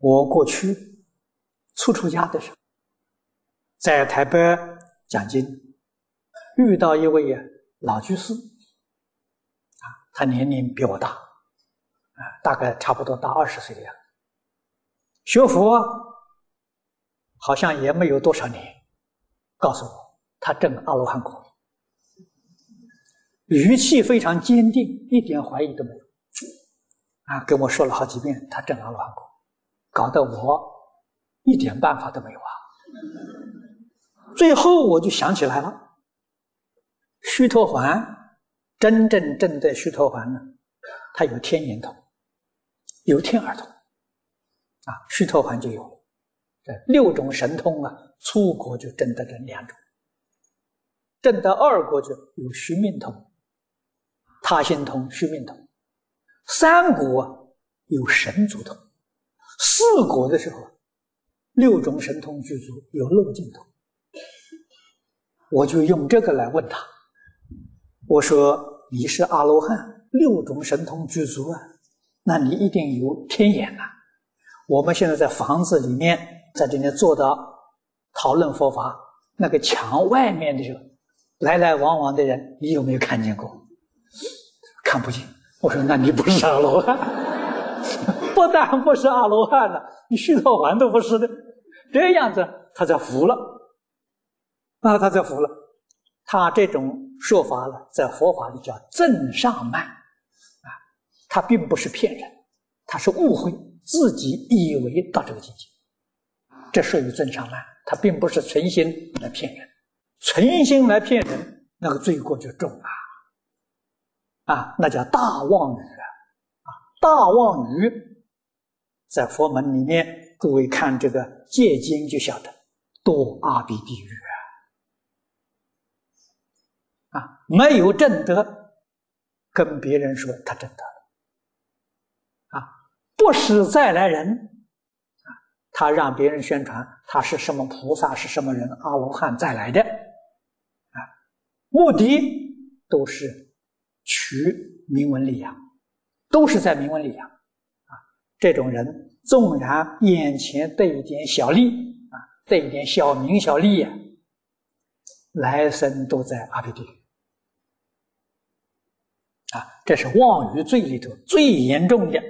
我过去出出家的时候，在台北讲经，遇到一位老居士，啊，他年龄比我大，啊，大概差不多大二十岁的样子，学佛好像也没有多少年，告诉我他证阿罗汉果，语气非常坚定，一点怀疑都没有，啊，跟我说了好几遍他证阿罗汉果。搞得我一点办法都没有啊！最后我就想起来了，须陀洹真正证的须陀洹呢，他有天眼通，有天耳通，啊，须陀洹就有这六种神通啊，初果就证得这两种，证得二果就有须命通、他心通、须命通，三果有神足通。四果的时候，六种神通具足，有漏尽通。我就用这个来问他，我说：“你是阿罗汉，六种神通具足啊，那你一定有天眼啊。”我们现在在房子里面，在这里坐到讨论佛法，那个墙外面的时候，来来往往的人，你有没有看见过？看不见。我说：“那你不是阿罗汉。”不但不是阿罗汉了，你须陀洹都不是的，这样子他才服了，啊，他才服了。他这种说法呢，在佛法里叫正上慢，啊，他并不是骗人，他是误会自己以为到这个境界，这属于正上慢，他并不是存心来骗人，存心来骗人，那个罪过就重了，啊，那叫大妄语，啊，大妄语。在佛门里面，各位看这个戒经就晓得，堕阿鼻地狱啊！啊，没有正德，跟别人说他正德，啊，不是再来人，啊，他让别人宣传他是什么菩萨，是什么人，阿罗汉再来的，啊，目的都是取名闻利养，都是在名闻利养。这种人纵然眼前得一点小利啊，得一点小名小利呀，来生都在阿鼻地狱啊！这是妄语罪里头最严重的。